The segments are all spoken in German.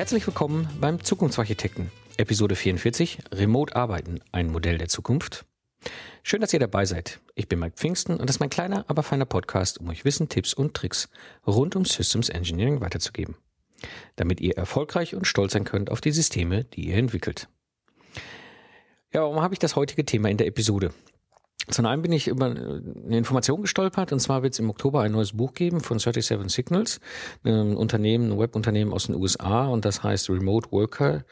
Herzlich willkommen beim Zukunftsarchitekten, Episode 44, Remote Arbeiten, ein Modell der Zukunft. Schön, dass ihr dabei seid. Ich bin Mike Pfingsten und das ist mein kleiner, aber feiner Podcast, um euch Wissen, Tipps und Tricks rund um Systems Engineering weiterzugeben. Damit ihr erfolgreich und stolz sein könnt auf die Systeme, die ihr entwickelt. Ja, warum habe ich das heutige Thema in der Episode? Zum einen bin ich über eine Information gestolpert, und zwar wird es im Oktober ein neues Buch geben von 37 Signals, ein Unternehmen, ein Webunternehmen aus den USA, und das heißt Remote Worker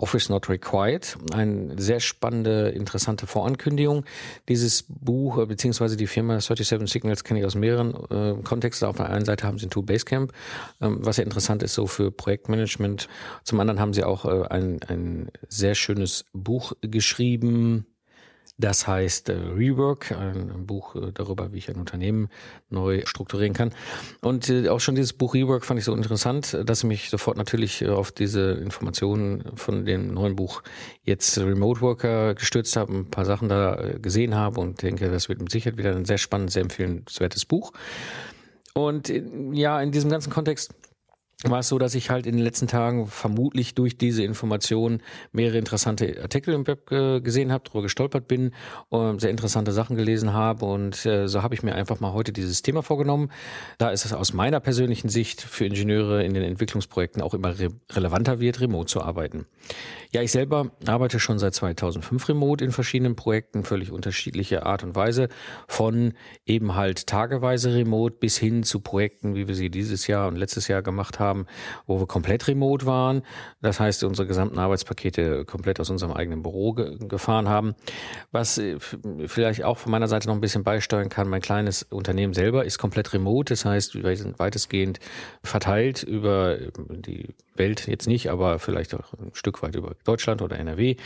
Office Not Required. Eine sehr spannende, interessante Vorankündigung. Dieses Buch, äh, beziehungsweise die Firma 37 Signals kenne ich aus mehreren äh, Kontexten. Auf der einen Seite haben sie ein Tool Basecamp, ähm, was ja interessant ist so für Projektmanagement. Zum anderen haben sie auch äh, ein, ein sehr schönes Buch geschrieben, das heißt äh, Rework, ein Buch äh, darüber, wie ich ein Unternehmen neu strukturieren kann. Und äh, auch schon dieses Buch Rework fand ich so interessant, dass ich mich sofort natürlich auf diese Informationen von dem neuen Buch jetzt Remote Worker gestürzt habe, ein paar Sachen da gesehen habe und denke, das wird mit Sicherheit wieder ein sehr spannendes, sehr empfehlenswertes Buch. Und ja, in diesem ganzen Kontext war es so, dass ich halt in den letzten Tagen vermutlich durch diese Informationen mehrere interessante Artikel im Web gesehen habe, darüber gestolpert bin, sehr interessante Sachen gelesen habe und äh, so habe ich mir einfach mal heute dieses Thema vorgenommen. Da ist es aus meiner persönlichen Sicht für Ingenieure in den Entwicklungsprojekten auch immer re relevanter wird, remote zu arbeiten. Ja, ich selber arbeite schon seit 2005 remote in verschiedenen Projekten, völlig unterschiedliche Art und Weise, von eben halt tageweise remote bis hin zu Projekten, wie wir sie dieses Jahr und letztes Jahr gemacht haben, wo wir komplett remote waren. Das heißt, unsere gesamten Arbeitspakete komplett aus unserem eigenen Büro ge gefahren haben. Was äh, vielleicht auch von meiner Seite noch ein bisschen beisteuern kann, mein kleines Unternehmen selber ist komplett remote. Das heißt, wir sind weitestgehend verteilt über die Welt jetzt nicht, aber vielleicht auch ein Stück weit über Deutschland oder NRW.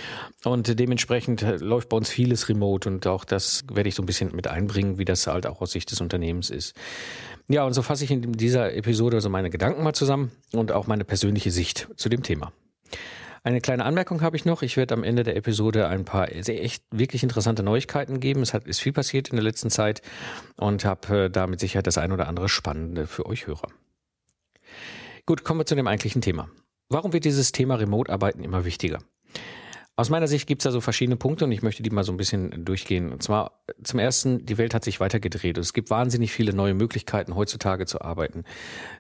Und dementsprechend läuft bei uns vieles remote und auch das werde ich so ein bisschen mit einbringen, wie das halt auch aus Sicht des Unternehmens ist. Ja, und so fasse ich in dieser Episode also meine Gedanken mal zusammen und auch meine persönliche Sicht zu dem Thema. Eine kleine Anmerkung habe ich noch. Ich werde am Ende der Episode ein paar sehr echt wirklich interessante Neuigkeiten geben. Es hat, ist viel passiert in der letzten Zeit und habe äh, damit sicher das ein oder andere Spannende für euch Hörer. Gut, kommen wir zu dem eigentlichen Thema. Warum wird dieses Thema Remote-Arbeiten immer wichtiger? Aus meiner Sicht gibt es da so verschiedene Punkte und ich möchte die mal so ein bisschen durchgehen. Und zwar zum ersten, die Welt hat sich weitergedreht. Es gibt wahnsinnig viele neue Möglichkeiten, heutzutage zu arbeiten.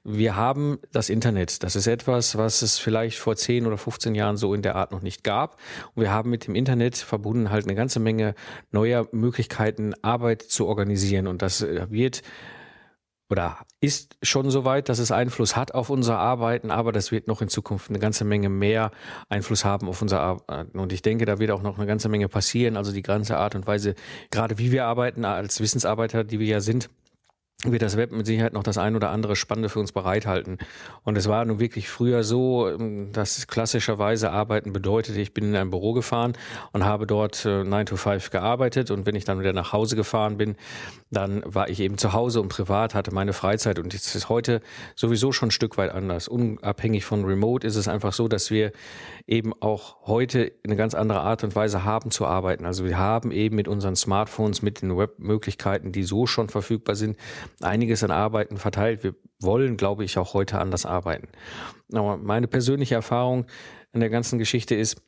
Wir haben das Internet. Das ist etwas, was es vielleicht vor 10 oder 15 Jahren so in der Art noch nicht gab. Und wir haben mit dem Internet verbunden halt eine ganze Menge neuer Möglichkeiten, Arbeit zu organisieren. Und das wird oder ist schon so weit, dass es Einfluss hat auf unser Arbeiten, aber das wird noch in Zukunft eine ganze Menge mehr Einfluss haben auf unser Arbeiten. Und ich denke, da wird auch noch eine ganze Menge passieren. Also die ganze Art und Weise, gerade wie wir arbeiten als Wissensarbeiter, die wir ja sind, wird das Web mit Sicherheit noch das ein oder andere Spannende für uns bereithalten. Und es war nun wirklich früher so, ähm, dass klassischerweise Arbeiten bedeutete, ich bin in ein Büro gefahren und habe dort äh, 9 to 5 gearbeitet und wenn ich dann wieder nach Hause gefahren bin, dann war ich eben zu Hause und privat hatte meine Freizeit und es ist heute sowieso schon ein Stück weit anders. Unabhängig von Remote ist es einfach so, dass wir eben auch heute eine ganz andere Art und Weise haben zu arbeiten. Also wir haben eben mit unseren Smartphones, mit den Webmöglichkeiten, die so schon verfügbar sind, einiges an Arbeiten verteilt. Wir wollen, glaube ich, auch heute anders arbeiten. Aber meine persönliche Erfahrung in der ganzen Geschichte ist,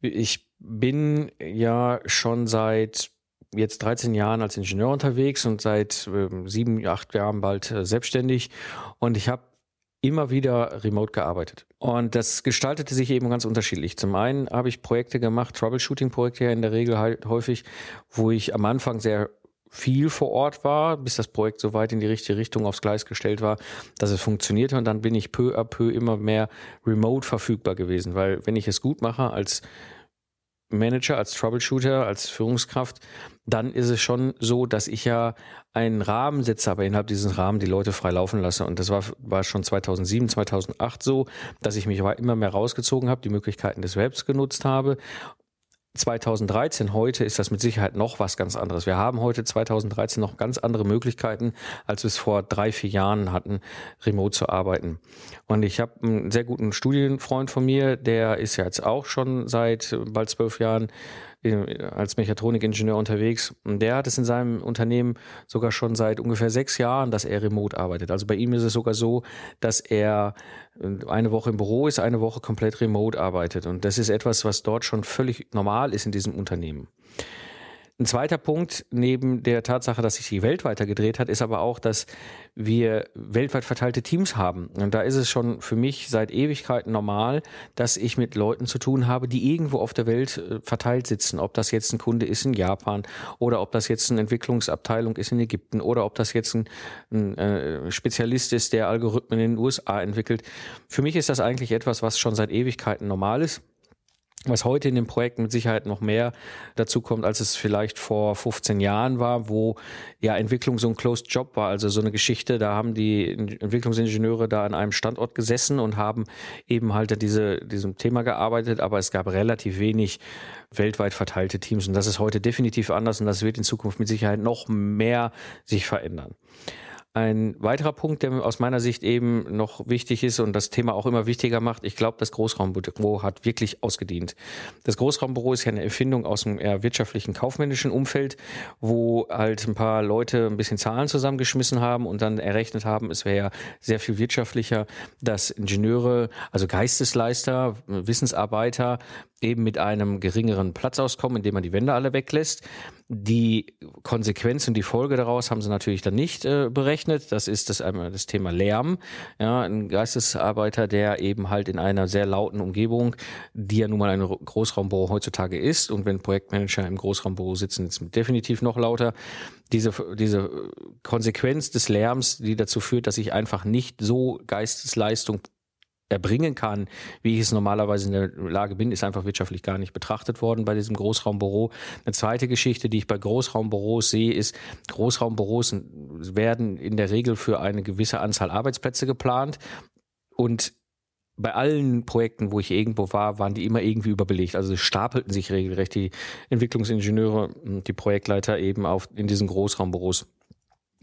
ich bin ja schon seit jetzt 13 Jahren als Ingenieur unterwegs und seit äh, sieben, acht Jahren bald äh, selbstständig und ich habe immer wieder remote gearbeitet. Und das gestaltete sich eben ganz unterschiedlich. Zum einen habe ich Projekte gemacht, Troubleshooting-Projekte ja in der Regel halt häufig, wo ich am Anfang sehr viel vor Ort war, bis das Projekt so weit in die richtige Richtung aufs Gleis gestellt war, dass es funktionierte. Und dann bin ich peu à peu immer mehr remote verfügbar gewesen, weil wenn ich es gut mache als Manager, als Troubleshooter, als Führungskraft, dann ist es schon so, dass ich ja einen Rahmen setze, aber innerhalb dieses Rahmen die Leute frei laufen lasse. Und das war, war schon 2007, 2008 so, dass ich mich immer mehr rausgezogen habe, die Möglichkeiten des Webs genutzt habe 2013, heute ist das mit Sicherheit noch was ganz anderes. Wir haben heute 2013 noch ganz andere Möglichkeiten, als wir es vor drei, vier Jahren hatten, remote zu arbeiten. Und ich habe einen sehr guten Studienfreund von mir, der ist ja jetzt auch schon seit bald zwölf Jahren als Mechatronikingenieur unterwegs. Und der hat es in seinem Unternehmen sogar schon seit ungefähr sechs Jahren, dass er remote arbeitet. Also bei ihm ist es sogar so, dass er äh, eine Woche im Büro ist, eine Woche komplett remote arbeitet. Und das ist etwas, was dort schon völlig normal ist in diesem Unternehmen. Ein zweiter Punkt neben der Tatsache, dass sich die Welt weitergedreht hat, ist aber auch, dass wir weltweit verteilte Teams haben. Und da ist es schon für mich seit Ewigkeiten normal, dass ich mit Leuten zu tun habe, die irgendwo auf der Welt äh, verteilt sitzen. Ob das jetzt ein Kunde ist in Japan oder ob das jetzt eine Entwicklungsabteilung ist in Ägypten oder ob das jetzt ein, ein äh, Spezialist ist, der Algorithmen in den USA entwickelt. Für mich ist das eigentlich etwas, was schon seit Ewigkeiten normal ist was heute in dem Projekt mit Sicherheit noch mehr dazu kommt, als es vielleicht vor 15 Jahren war, wo ja Entwicklung so ein Closed Job war, also so eine Geschichte, da haben die Entwicklungsingenieure da an einem Standort gesessen und haben eben halt diese, diesem Thema gearbeitet, aber es gab relativ wenig weltweit verteilte Teams. Und das ist heute definitiv anders. Und das wird in Zukunft mit Sicherheit noch mehr sich verändern. Ein weiterer Punkt, der aus meiner Sicht eben noch wichtig ist und das Thema auch immer wichtiger macht, ich glaube, das Großraumbüro hat wirklich ausgedient. Das Großraumbüro ist ja eine Erfindung aus dem eher wirtschaftlichen, kaufmännischen Umfeld, wo halt ein paar Leute ein bisschen Zahlen zusammengeschmissen haben und dann errechnet haben, es wäre ja sehr viel wirtschaftlicher, dass Ingenieure, also Geistesleister, Wissensarbeiter eben mit einem geringeren Platz auskommen, indem man die Wände alle weglässt. Die Konsequenz und die Folge daraus haben sie natürlich dann nicht äh, berechnet. Das ist das das Thema Lärm. Ja, ein Geistesarbeiter, der eben halt in einer sehr lauten Umgebung, die ja nun mal ein Großraumbüro heutzutage ist, und wenn Projektmanager im Großraumbüro sitzen, ist es definitiv noch lauter. Diese, diese Konsequenz des Lärms, die dazu führt, dass ich einfach nicht so Geistesleistung erbringen kann, wie ich es normalerweise in der Lage bin, ist einfach wirtschaftlich gar nicht betrachtet worden bei diesem Großraumbüro. Eine zweite Geschichte, die ich bei Großraumbüros sehe, ist, Großraumbüros werden in der Regel für eine gewisse Anzahl Arbeitsplätze geplant und bei allen Projekten, wo ich irgendwo war, waren die immer irgendwie überbelegt. Also stapelten sich regelrecht die Entwicklungsingenieure und die Projektleiter eben auf in diesen Großraumbüros.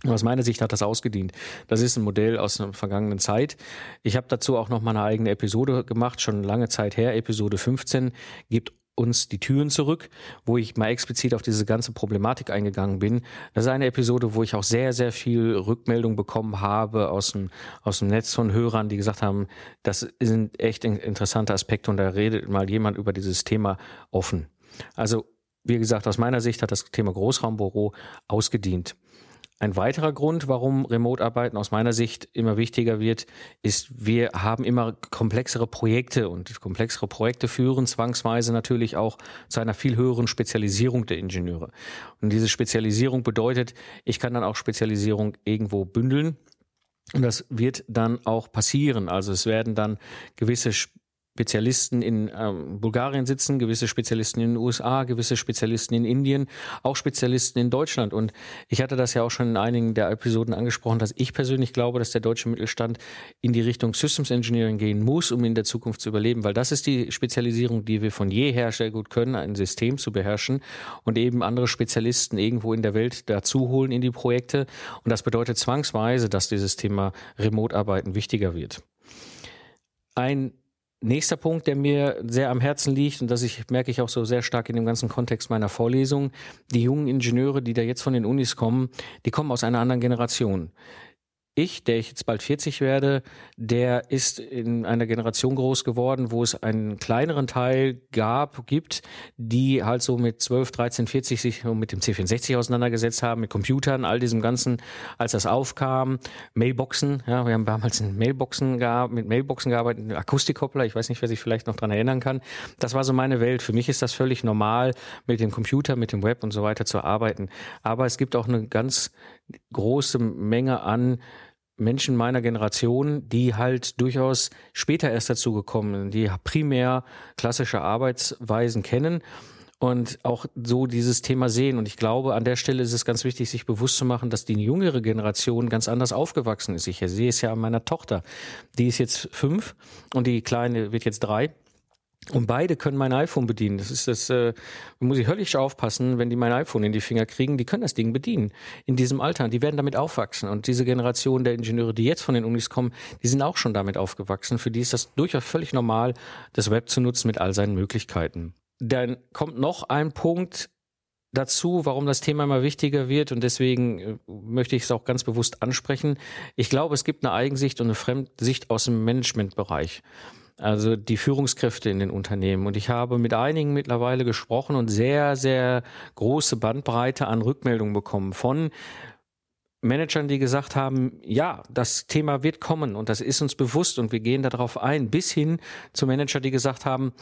Aus meiner Sicht hat das ausgedient. Das ist ein Modell aus einer vergangenen Zeit. Ich habe dazu auch noch mal eine eigene Episode gemacht, schon lange Zeit her. Episode 15 gibt uns die Türen zurück, wo ich mal explizit auf diese ganze Problematik eingegangen bin. Das ist eine Episode, wo ich auch sehr, sehr viel Rückmeldung bekommen habe aus dem, aus dem Netz von Hörern, die gesagt haben, das sind echt interessante Aspekte und da redet mal jemand über dieses Thema offen. Also, wie gesagt, aus meiner Sicht hat das Thema Großraumbüro ausgedient. Ein weiterer Grund, warum Remote-Arbeiten aus meiner Sicht immer wichtiger wird, ist, wir haben immer komplexere Projekte und komplexere Projekte führen zwangsweise natürlich auch zu einer viel höheren Spezialisierung der Ingenieure. Und diese Spezialisierung bedeutet, ich kann dann auch Spezialisierung irgendwo bündeln. Und das wird dann auch passieren. Also es werden dann gewisse Spezialisten in ähm, Bulgarien sitzen, gewisse Spezialisten in den USA, gewisse Spezialisten in Indien, auch Spezialisten in Deutschland. Und ich hatte das ja auch schon in einigen der Episoden angesprochen, dass ich persönlich glaube, dass der deutsche Mittelstand in die Richtung Systems Engineering gehen muss, um in der Zukunft zu überleben, weil das ist die Spezialisierung, die wir von jeher sehr gut können, ein System zu beherrschen und eben andere Spezialisten irgendwo in der Welt dazu holen in die Projekte. Und das bedeutet zwangsweise, dass dieses Thema Remote-Arbeiten wichtiger wird. Ein Nächster Punkt, der mir sehr am Herzen liegt und das ich, merke ich auch so sehr stark in dem ganzen Kontext meiner Vorlesung, die jungen Ingenieure, die da jetzt von den Unis kommen, die kommen aus einer anderen Generation ich, der ich jetzt bald 40 werde, der ist in einer Generation groß geworden, wo es einen kleineren Teil gab, gibt, die halt so mit 12, 13, 40 sich mit dem C64 auseinandergesetzt haben, mit Computern, all diesem Ganzen, als das aufkam, Mailboxen, ja, wir haben damals in Mailboxen mit Mailboxen gearbeitet, Akustikkoppler, ich weiß nicht, wer sich vielleicht noch dran erinnern kann. Das war so meine Welt. Für mich ist das völlig normal, mit dem Computer, mit dem Web und so weiter zu arbeiten. Aber es gibt auch eine ganz große Menge an Menschen meiner Generation, die halt durchaus später erst dazu gekommen sind, die primär klassische Arbeitsweisen kennen und auch so dieses Thema sehen. Und ich glaube, an der Stelle ist es ganz wichtig, sich bewusst zu machen, dass die jüngere Generation ganz anders aufgewachsen ist. Ich sehe es ja an meiner Tochter. Die ist jetzt fünf und die Kleine wird jetzt drei. Und beide können mein iPhone bedienen. Das ist das, äh, muss ich höllisch aufpassen, wenn die mein iPhone in die Finger kriegen. Die können das Ding bedienen in diesem Alter. Die werden damit aufwachsen. Und diese Generation der Ingenieure, die jetzt von den Unis kommen, die sind auch schon damit aufgewachsen. Für die ist das durchaus völlig normal, das Web zu nutzen mit all seinen Möglichkeiten. dann kommt noch ein Punkt dazu, warum das Thema immer wichtiger wird und deswegen äh, möchte ich es auch ganz bewusst ansprechen. Ich glaube, es gibt eine Eigensicht und eine Fremdsicht aus dem Managementbereich. Also die Führungskräfte in den Unternehmen. Und ich habe mit einigen mittlerweile gesprochen und sehr, sehr große Bandbreite an Rückmeldungen bekommen von Managern, die gesagt haben, ja, das Thema wird kommen und das ist uns bewusst und wir gehen darauf ein, bis hin zu Manager, die gesagt haben,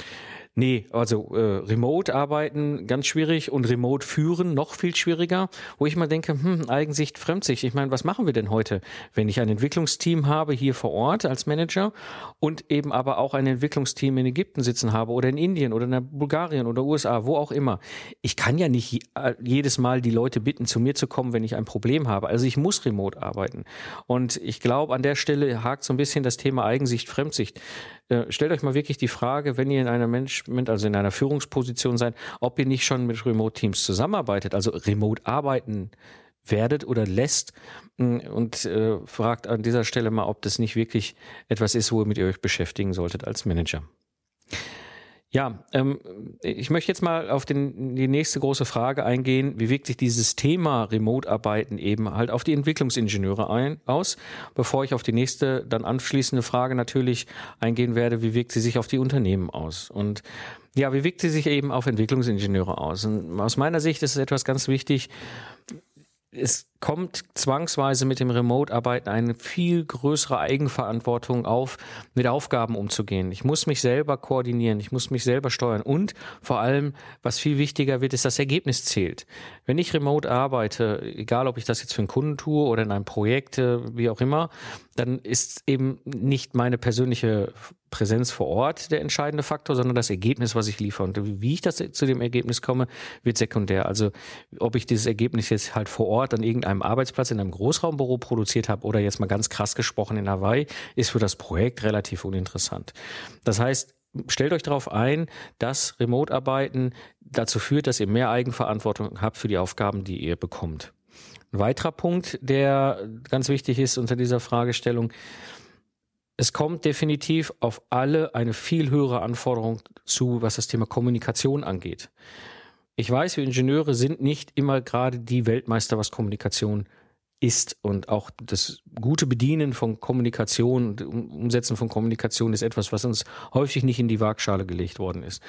Nee, also äh, Remote arbeiten ganz schwierig und Remote führen noch viel schwieriger, wo ich mal denke, hm, Eigensicht, Fremdsicht. Ich meine, was machen wir denn heute, wenn ich ein Entwicklungsteam habe hier vor Ort als Manager und eben aber auch ein Entwicklungsteam in Ägypten sitzen habe oder in Indien oder in Bulgarien oder USA, wo auch immer. Ich kann ja nicht äh, jedes Mal die Leute bitten, zu mir zu kommen, wenn ich ein Problem habe. Also ich muss remote arbeiten. Und ich glaube, an der Stelle hakt so ein bisschen das Thema Eigensicht, Fremdsicht. Äh, stellt euch mal wirklich die Frage, wenn ihr in einer Management, also in einer Führungsposition seid, ob ihr nicht schon mit Remote-Teams zusammenarbeitet, also remote arbeiten werdet oder lässt mm, und äh, fragt an dieser Stelle mal, ob das nicht wirklich etwas ist, womit ihr euch beschäftigen solltet als Manager. Ja, ähm, ich möchte jetzt mal auf den, die nächste große Frage eingehen. Wie wirkt sich dieses Thema Remote-Arbeiten eben halt auf die Entwicklungsingenieure ein, aus? Bevor ich auf die nächste, dann anschließende Frage natürlich eingehen werde, wie wirkt sie sich auf die Unternehmen aus? Und ja, wie wirkt sie sich eben auf Entwicklungsingenieure aus? Und aus meiner Sicht ist es etwas ganz wichtig, es kommt zwangsweise mit dem Remote-Arbeiten eine viel größere Eigenverantwortung auf, mit Aufgaben umzugehen. Ich muss mich selber koordinieren, ich muss mich selber steuern und vor allem, was viel wichtiger wird, ist das Ergebnis zählt. Wenn ich remote arbeite, egal ob ich das jetzt für einen Kunden tue oder in einem Projekt, äh, wie auch immer, dann ist eben nicht meine persönliche Präsenz vor Ort der entscheidende Faktor, sondern das Ergebnis, was ich liefere. Und wie ich das zu dem Ergebnis komme, wird sekundär. Also ob ich dieses Ergebnis jetzt halt vor Ort an irgendeinem Arbeitsplatz in einem Großraumbüro produziert habe oder jetzt mal ganz krass gesprochen in Hawaii, ist für das Projekt relativ uninteressant. Das heißt, stellt euch darauf ein, dass Remote-Arbeiten dazu führt, dass ihr mehr Eigenverantwortung habt für die Aufgaben, die ihr bekommt. Ein weiterer Punkt, der ganz wichtig ist unter dieser Fragestellung, es kommt definitiv auf alle eine viel höhere Anforderung zu, was das Thema Kommunikation angeht. Ich weiß, wir Ingenieure sind nicht immer gerade die Weltmeister, was Kommunikation ist. Und auch das gute Bedienen von Kommunikation Umsetzen von Kommunikation ist etwas, was uns häufig nicht in die Waagschale gelegt worden ist.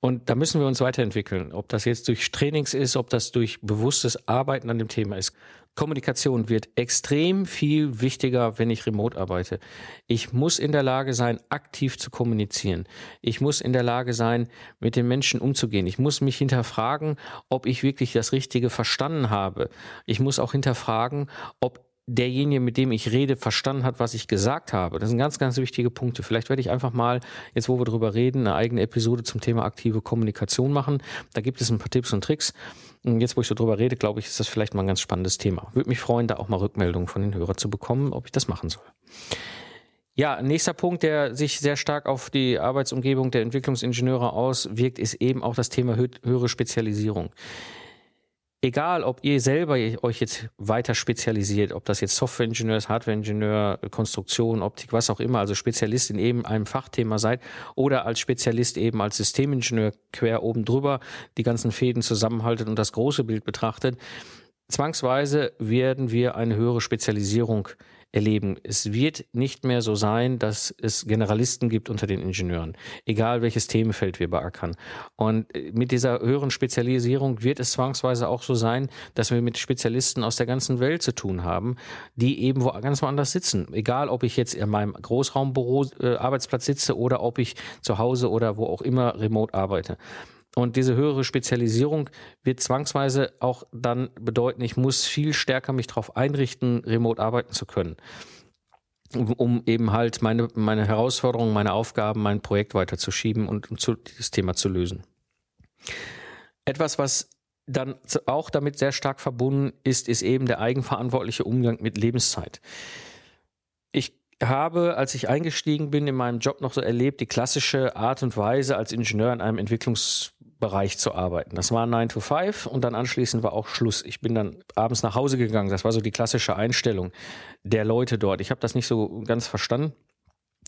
Und da müssen wir uns weiterentwickeln. Ob das jetzt durch Trainings ist, ob das durch bewusstes Arbeiten an dem Thema ist. Kommunikation wird extrem viel wichtiger, wenn ich remote arbeite. Ich muss in der Lage sein, aktiv zu kommunizieren. Ich muss in der Lage sein, mit den Menschen umzugehen. Ich muss mich hinterfragen, ob ich wirklich das Richtige verstanden habe. Ich muss auch hinterfragen, ob derjenige, mit dem ich rede, verstanden hat, was ich gesagt habe. Das sind ganz, ganz wichtige Punkte. Vielleicht werde ich einfach mal, jetzt wo wir drüber reden, eine eigene Episode zum Thema aktive Kommunikation machen. Da gibt es ein paar Tipps und Tricks. Und jetzt, wo ich so drüber rede, glaube ich, ist das vielleicht mal ein ganz spannendes Thema. Würde mich freuen, da auch mal Rückmeldungen von den Hörern zu bekommen, ob ich das machen soll. Ja, nächster Punkt, der sich sehr stark auf die Arbeitsumgebung der Entwicklungsingenieure auswirkt, ist eben auch das Thema höhere Spezialisierung egal, ob ihr selber euch jetzt weiter spezialisiert, ob das jetzt Software-Ingenieur ist, Hardware-Ingenieur, Konstruktion, Optik, was auch immer, also Spezialist in eben einem Fachthema seid oder als Spezialist eben als Systemingenieur quer oben drüber die ganzen Fäden zusammenhaltet und das große Bild betrachtet, zwangsweise werden wir eine höhere Spezialisierung erleben. Es wird nicht mehr so sein, dass es Generalisten gibt unter den Ingenieuren, egal welches Themenfeld wir beackern. Und äh, mit dieser höheren Spezialisierung wird es zwangsweise auch so sein, dass wir mit Spezialisten aus der ganzen Welt zu tun haben, die eben wo ganz woanders sitzen. Egal, ob ich jetzt in meinem Großraumbüro äh, Arbeitsplatz sitze oder ob ich zu Hause oder wo auch immer remote arbeite. Und diese höhere Spezialisierung wird zwangsweise auch dann bedeuten, ich muss viel stärker mich darauf einrichten, remote arbeiten zu können um eben halt meine, meine Herausforderungen, meine Aufgaben, mein Projekt weiterzuschieben und um zu, dieses Thema zu lösen. Etwas, was dann auch damit sehr stark verbunden ist, ist eben der eigenverantwortliche Umgang mit Lebenszeit. Ich habe, als ich eingestiegen bin in meinem Job, noch so erlebt, die klassische Art und Weise als Ingenieur in einem Entwicklungs Bereich zu arbeiten. Das war 9 to 5 und dann anschließend war auch Schluss. Ich bin dann abends nach Hause gegangen. Das war so die klassische Einstellung der Leute dort. Ich habe das nicht so ganz verstanden.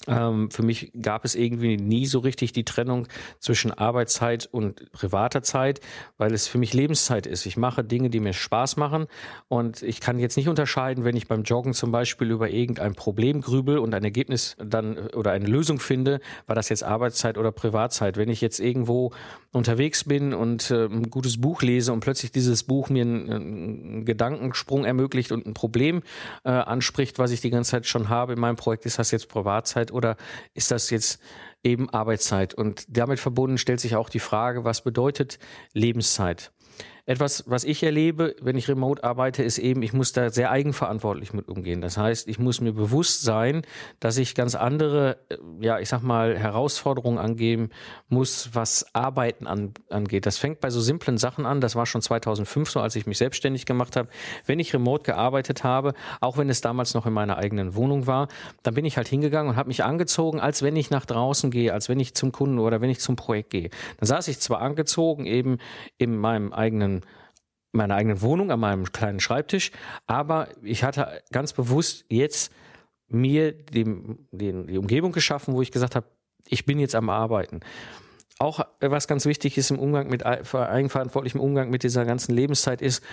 Ähm, für mich gab es irgendwie nie so richtig die Trennung zwischen Arbeitszeit und privater Zeit, weil es für mich Lebenszeit ist. Ich mache Dinge, die mir Spaß machen und ich kann jetzt nicht unterscheiden, wenn ich beim Joggen zum Beispiel über irgendein Problem grübel und ein Ergebnis dann oder eine Lösung finde, war das jetzt Arbeitszeit oder Privatzeit. Wenn ich jetzt irgendwo unterwegs bin und äh, ein gutes Buch lese und plötzlich dieses Buch mir einen, einen Gedankensprung ermöglicht und ein Problem äh, anspricht, was ich die ganze Zeit schon habe in meinem Projekt, ist das jetzt Privatzeit oder ist das jetzt eben Arbeitszeit? Und damit verbunden stellt sich auch die Frage, was bedeutet Lebenszeit? Etwas, was ich erlebe, wenn ich remote arbeite, ist eben, ich muss da sehr eigenverantwortlich mit umgehen. Das heißt, ich muss mir bewusst sein, dass ich ganz andere, äh, ja, ich sag mal, Herausforderungen angeben muss, was Arbeiten an, angeht. Das fängt bei so simplen Sachen an. Das war schon 2005 so, als ich mich selbstständig gemacht habe. Wenn ich remote gearbeitet habe, auch wenn es damals noch in meiner eigenen Wohnung war, dann bin ich halt hingegangen und habe mich angezogen, als wenn ich nach draußen gehe, als wenn ich zum Kunden oder wenn ich zum Projekt gehe. Dann saß ich zwar angezogen eben in meinem eigenen meiner eigenen Wohnung, an meinem kleinen Schreibtisch. Aber ich hatte ganz bewusst jetzt mir dem, den, die Umgebung geschaffen, wo ich gesagt habe, ich bin jetzt am Arbeiten auch äh, was ganz wichtig ist im Umgang mit eigenverantwortlichem Umgang mit dieser ganzen Lebenszeit ist,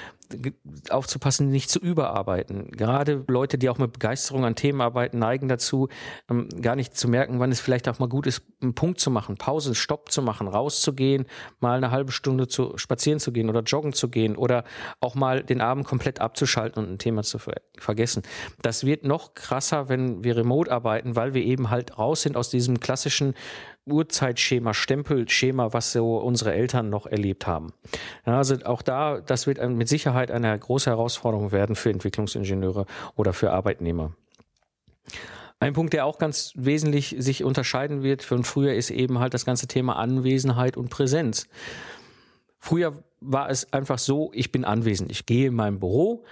aufzupassen, nicht zu überarbeiten. Gerade Leute, die auch mit Begeisterung an Themen arbeiten, neigen dazu, ähm, gar nicht zu merken, wann es vielleicht auch mal gut ist, einen Punkt zu machen, Pause, Stopp zu machen, rauszugehen, mal eine halbe Stunde zu spazieren zu gehen oder joggen zu gehen oder auch mal den Abend komplett abzuschalten und ein Thema zu ver vergessen. Das wird noch krasser, wenn wir remote arbeiten, weil wir eben halt raus sind aus diesem klassischen Uhrzeitschema, Stempelschema, was so unsere Eltern noch erlebt haben. Ja, also auch da, das wird mit Sicherheit eine große Herausforderung werden für Entwicklungsingenieure oder für Arbeitnehmer. Ein Punkt, der auch ganz wesentlich sich unterscheiden wird von früher, ist eben halt das ganze Thema Anwesenheit und Präsenz. Früher war es einfach so, ich bin anwesend. Ich gehe in mein Büro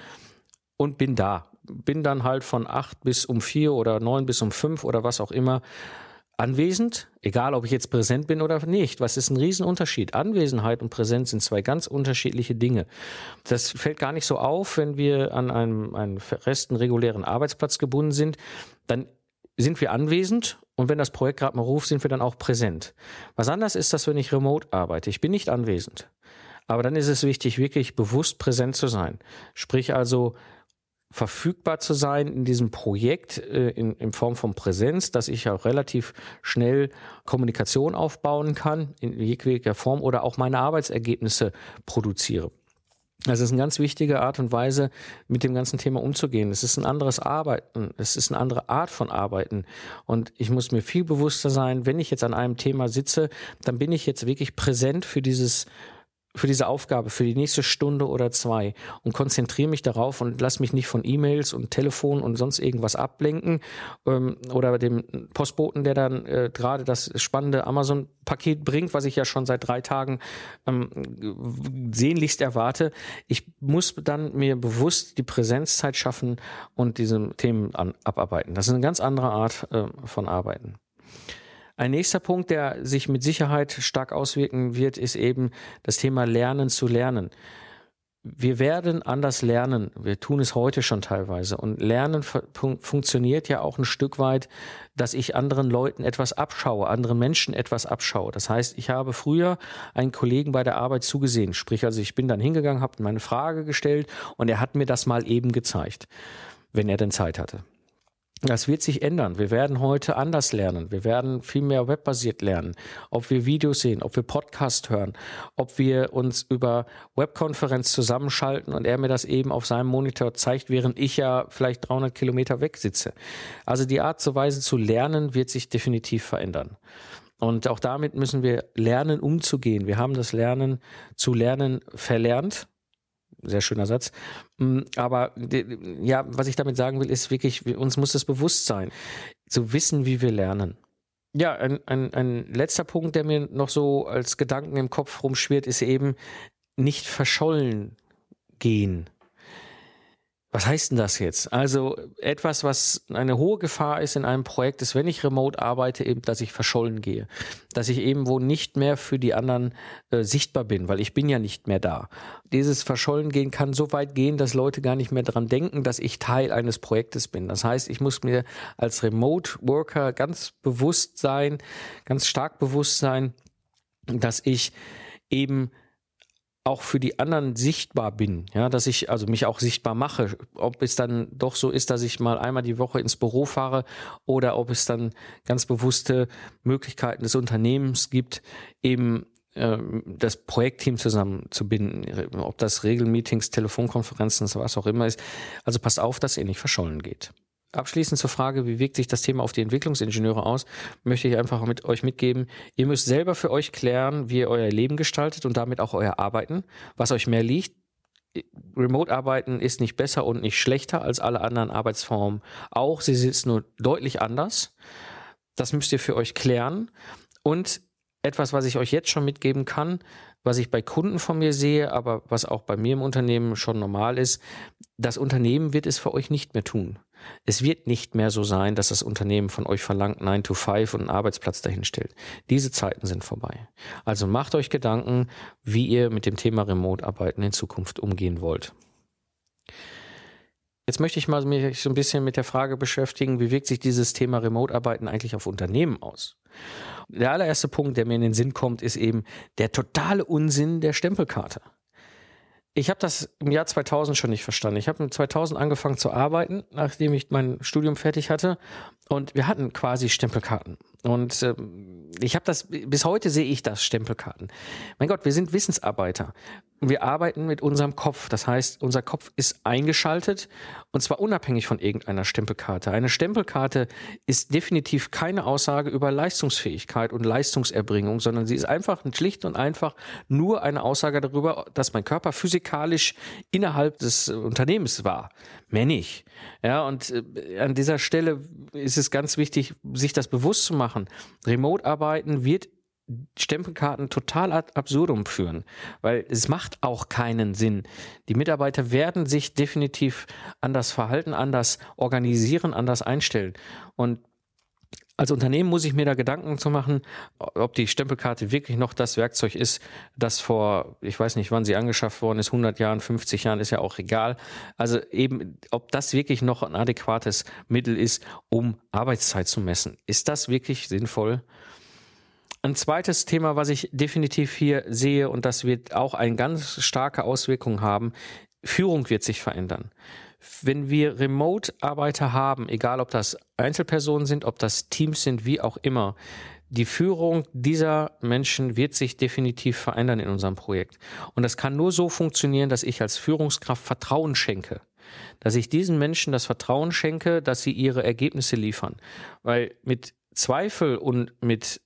und bin da. Bin dann halt von acht bis um vier oder neun bis um fünf oder was auch immer anwesend, egal ob ich jetzt präsent bin oder nicht. Was ist ein Riesenunterschied? Anwesenheit und Präsenz sind zwei ganz unterschiedliche Dinge. Das fällt gar nicht so auf, wenn wir an einem, einem festen, regulären Arbeitsplatz gebunden sind. Dann sind wir anwesend und wenn das Projekt gerade mal ruft, sind wir dann auch präsent. Was anders ist das, wenn ich remote arbeite. Ich bin nicht anwesend. Aber dann ist es wichtig, wirklich bewusst präsent zu sein. Sprich also verfügbar zu sein in diesem Projekt äh, in, in Form von Präsenz, dass ich auch relativ schnell Kommunikation aufbauen kann in jeglicher Form oder auch meine Arbeitsergebnisse produziere. Das ist eine ganz wichtige Art und Weise, mit dem ganzen Thema umzugehen. Es ist ein anderes Arbeiten. Es ist eine andere Art von Arbeiten. Und ich muss mir viel bewusster sein, wenn ich jetzt an einem Thema sitze, dann bin ich jetzt wirklich präsent für dieses für diese Aufgabe, für die nächste Stunde oder zwei und konzentriere mich darauf und lass mich nicht von E-Mails und Telefon und sonst irgendwas ablenken ähm, oder dem Postboten, der dann äh, gerade das spannende Amazon-Paket bringt, was ich ja schon seit drei Tagen ähm, sehnlichst erwarte. Ich muss dann mir bewusst die Präsenzzeit schaffen und diese Themen an, abarbeiten. Das ist eine ganz andere Art äh, von Arbeiten. Ein nächster Punkt, der sich mit Sicherheit stark auswirken wird, ist eben das Thema Lernen zu lernen. Wir werden anders lernen. Wir tun es heute schon teilweise. Und Lernen fun funktioniert ja auch ein Stück weit, dass ich anderen Leuten etwas abschaue, anderen Menschen etwas abschaue. Das heißt, ich habe früher einen Kollegen bei der Arbeit zugesehen. Sprich, also ich bin dann hingegangen, habe meine Frage gestellt und er hat mir das mal eben gezeigt, wenn er denn Zeit hatte. Das wird sich ändern. Wir werden heute anders lernen. Wir werden viel mehr webbasiert lernen. Ob wir Videos sehen, ob wir Podcast hören, ob wir uns über Webkonferenz zusammenschalten und er mir das eben auf seinem Monitor zeigt, während ich ja vielleicht 300 Kilometer weg sitze. Also die Art und Weise zu lernen wird sich definitiv verändern. Und auch damit müssen wir lernen, umzugehen. Wir haben das Lernen zu lernen verlernt sehr schöner Satz. Mm, aber ja, was ich damit sagen will, ist wirklich, uns muss das bewusst sein, zu wissen, wie wir lernen. Ja, ein, ein, ein letzter Punkt, der mir noch so als Gedanken im Kopf rumschwirrt, ist eben nicht verschollen gehen. Was heißt denn das jetzt? Also etwas, was eine hohe Gefahr ist in einem Projekt, ist, wenn ich remote arbeite, eben, dass ich verschollen gehe. Dass ich eben wo nicht mehr für die anderen äh, sichtbar bin, weil ich bin ja nicht mehr da. Dieses Verschollen gehen kann so weit gehen, dass Leute gar nicht mehr dran denken, dass ich Teil eines Projektes bin. Das heißt, ich muss mir als Remote Worker ganz bewusst sein, ganz stark bewusst sein, dass ich eben auch für die anderen sichtbar bin, ja, dass ich also mich auch sichtbar mache, ob es dann doch so ist, dass ich mal einmal die Woche ins Büro fahre oder ob es dann ganz bewusste Möglichkeiten des Unternehmens gibt, eben äh, das Projektteam zusammenzubinden, ob das Regelmeetings, Telefonkonferenzen, was auch immer ist. Also passt auf, dass ihr nicht verschollen geht. Abschließend zur Frage, wie wirkt sich das Thema auf die Entwicklungsingenieure aus, möchte ich einfach mit euch mitgeben, ihr müsst selber für euch klären, wie ihr euer Leben gestaltet und damit auch euer Arbeiten, was euch mehr liegt. Remote-Arbeiten ist nicht besser und nicht schlechter als alle anderen Arbeitsformen auch. Sie ist nur deutlich anders. Das müsst ihr für euch klären. Und etwas, was ich euch jetzt schon mitgeben kann, was ich bei Kunden von mir sehe, aber was auch bei mir im Unternehmen schon normal ist, das Unternehmen wird es für euch nicht mehr tun. Es wird nicht mehr so sein, dass das Unternehmen von euch verlangt 9 to 5 und einen Arbeitsplatz dahinstellt. Diese Zeiten sind vorbei. Also macht euch Gedanken, wie ihr mit dem Thema Remote-Arbeiten in Zukunft umgehen wollt. Jetzt möchte ich mal mich so ein bisschen mit der Frage beschäftigen, wie wirkt sich dieses Thema Remote-Arbeiten eigentlich auf Unternehmen aus? Der allererste Punkt, der mir in den Sinn kommt, ist eben der totale Unsinn der Stempelkarte ich habe das im Jahr 2000 schon nicht verstanden. Ich habe 2000 angefangen zu arbeiten, nachdem ich mein Studium fertig hatte. Und wir hatten quasi Stempelkarten. Und äh, ich habe das, bis heute sehe ich das, Stempelkarten. Mein Gott, wir sind Wissensarbeiter. Wir arbeiten mit unserem Kopf. Das heißt, unser Kopf ist eingeschaltet und zwar unabhängig von irgendeiner Stempelkarte. Eine Stempelkarte ist definitiv keine Aussage über Leistungsfähigkeit und Leistungserbringung, sondern sie ist einfach schlicht und einfach nur eine Aussage darüber, dass mein Körper physikalisch innerhalb des Unternehmens war. Nicht. Ja, und äh, an dieser Stelle ist es ganz wichtig, sich das bewusst zu machen. Remote-Arbeiten wird Stempelkarten total ad absurdum führen, weil es macht auch keinen Sinn. Die Mitarbeiter werden sich definitiv anders verhalten, anders organisieren, anders einstellen. Und als Unternehmen muss ich mir da Gedanken zu machen, ob die Stempelkarte wirklich noch das Werkzeug ist, das vor, ich weiß nicht, wann sie angeschafft worden ist, 100 Jahren, 50 Jahren, ist ja auch egal. Also eben, ob das wirklich noch ein adäquates Mittel ist, um Arbeitszeit zu messen. Ist das wirklich sinnvoll? Ein zweites Thema, was ich definitiv hier sehe, und das wird auch eine ganz starke Auswirkung haben, Führung wird sich verändern wenn wir Remote-Arbeiter haben, egal ob das Einzelpersonen sind, ob das Teams sind, wie auch immer, die Führung dieser Menschen wird sich definitiv verändern in unserem Projekt. Und das kann nur so funktionieren, dass ich als Führungskraft Vertrauen schenke. Dass ich diesen Menschen das Vertrauen schenke, dass sie ihre Ergebnisse liefern. Weil mit Zweifel und mit